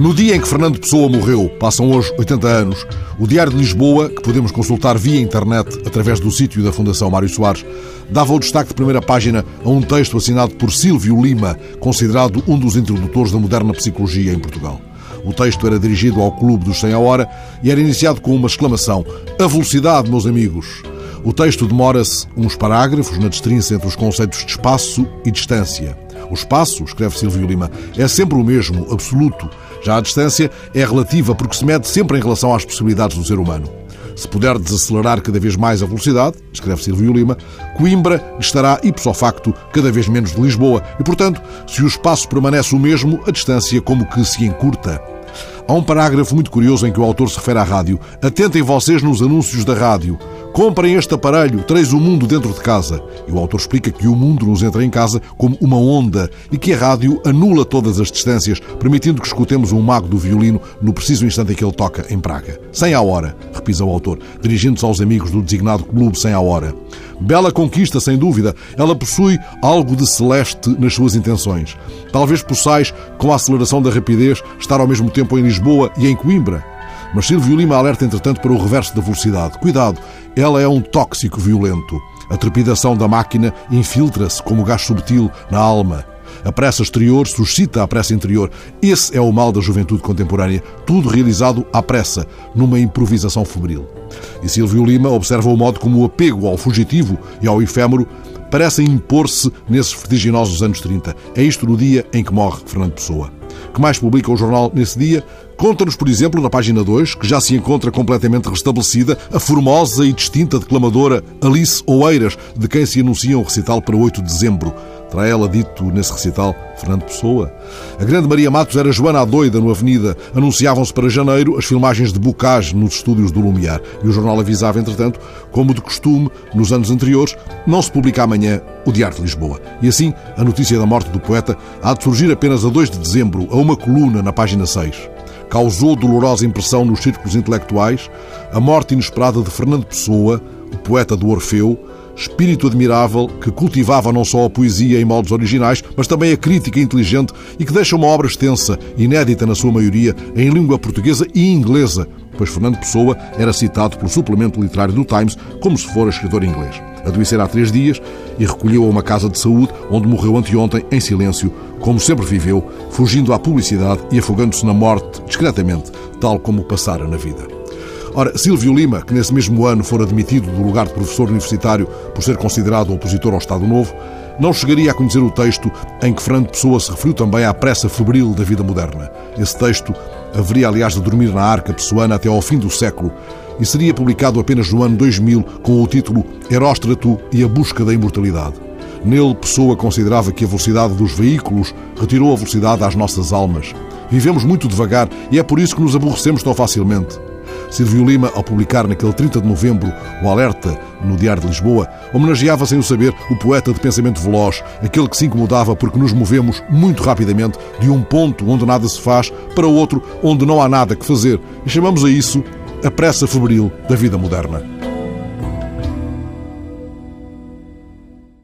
No dia em que Fernando Pessoa morreu, passam hoje 80 anos, o Diário de Lisboa, que podemos consultar via internet através do sítio da Fundação Mário Soares, dava o destaque de primeira página a um texto assinado por Silvio Lima, considerado um dos introdutores da moderna psicologia em Portugal. O texto era dirigido ao Clube dos 100 a Hora e era iniciado com uma exclamação: A velocidade, meus amigos! O texto demora-se uns parágrafos na destrinça entre os conceitos de espaço e distância. O espaço, escreve Silvio Lima, é sempre o mesmo, absoluto. Já a distância é relativa porque se mede sempre em relação às possibilidades do ser humano. Se puder desacelerar cada vez mais a velocidade, escreve Silvio Lima, Coimbra estará ipso facto cada vez menos de Lisboa e, portanto, se o espaço permanece o mesmo, a distância como que se encurta. Há um parágrafo muito curioso em que o autor se refere à rádio. Atentem vocês nos anúncios da rádio. Comprem este aparelho, treis o mundo dentro de casa. E o autor explica que o mundo nos entra em casa como uma onda e que a rádio anula todas as distâncias, permitindo que escutemos um mago do violino no preciso instante em que ele toca em Praga. Sem a hora, repisa o autor, dirigindo-se aos amigos do designado clube Sem a hora. Bela conquista, sem dúvida. Ela possui algo de celeste nas suas intenções. Talvez possais, com a aceleração da rapidez, estar ao mesmo tempo em Lisboa e em Coimbra. Mas Silvio Lima alerta, entretanto, para o reverso da velocidade. Cuidado, ela é um tóxico violento. A trepidação da máquina infiltra-se como gás subtil na alma. A pressa exterior suscita a pressa interior. Esse é o mal da juventude contemporânea. Tudo realizado à pressa, numa improvisação febril. E Silvio Lima observa o modo como o apego ao fugitivo e ao efêmero parece impor-se nesses vertiginosos anos 30. É isto no dia em que morre Fernando Pessoa. Que mais publica o jornal nesse dia? Conta-nos, por exemplo, na página 2, que já se encontra completamente restabelecida a formosa e distinta declamadora Alice Oeiras, de quem se anuncia um recital para 8 de dezembro. Terá ela dito nesse recital Fernando Pessoa? A grande Maria Matos era Joana a Doida no Avenida. Anunciavam-se para janeiro as filmagens de Bocage nos estúdios do Lumiar. E o jornal avisava, entretanto, como de costume, nos anos anteriores, não se publica amanhã o Diário de Lisboa. E assim, a notícia da morte do poeta há de surgir apenas a 2 de dezembro, a uma coluna na página 6 causou dolorosa impressão nos círculos intelectuais a morte inesperada de Fernando Pessoa, o poeta do Orfeu, espírito admirável que cultivava não só a poesia em moldes originais, mas também a crítica inteligente e que deixa uma obra extensa, inédita na sua maioria, em língua portuguesa e inglesa, pois Fernando Pessoa era citado pelo suplemento literário do Times como se fora escritor inglês. Adoecera há três dias e recolheu a uma casa de saúde onde morreu anteontem em silêncio, como sempre viveu, fugindo à publicidade e afogando-se na morte discretamente, tal como passara na vida. Ora, Silvio Lima, que nesse mesmo ano fora demitido do lugar de professor universitário por ser considerado opositor ao Estado Novo, não chegaria a conhecer o texto em que Fernando Pessoa se referiu também à pressa febril da vida moderna. Esse texto haveria, aliás, de dormir na arca pessoana até ao fim do século e seria publicado apenas no ano 2000 com o título Heróstrato e a Busca da Imortalidade. Nele, Pessoa considerava que a velocidade dos veículos retirou a velocidade às nossas almas. Vivemos muito devagar e é por isso que nos aborrecemos tão facilmente. Silvio Lima, ao publicar naquele 30 de novembro o alerta no Diário de Lisboa, homenageava sem o saber o poeta de pensamento veloz, aquele que se incomodava porque nos movemos muito rapidamente de um ponto onde nada se faz para outro onde não há nada que fazer. E chamamos a isso a pressa febril da vida moderna.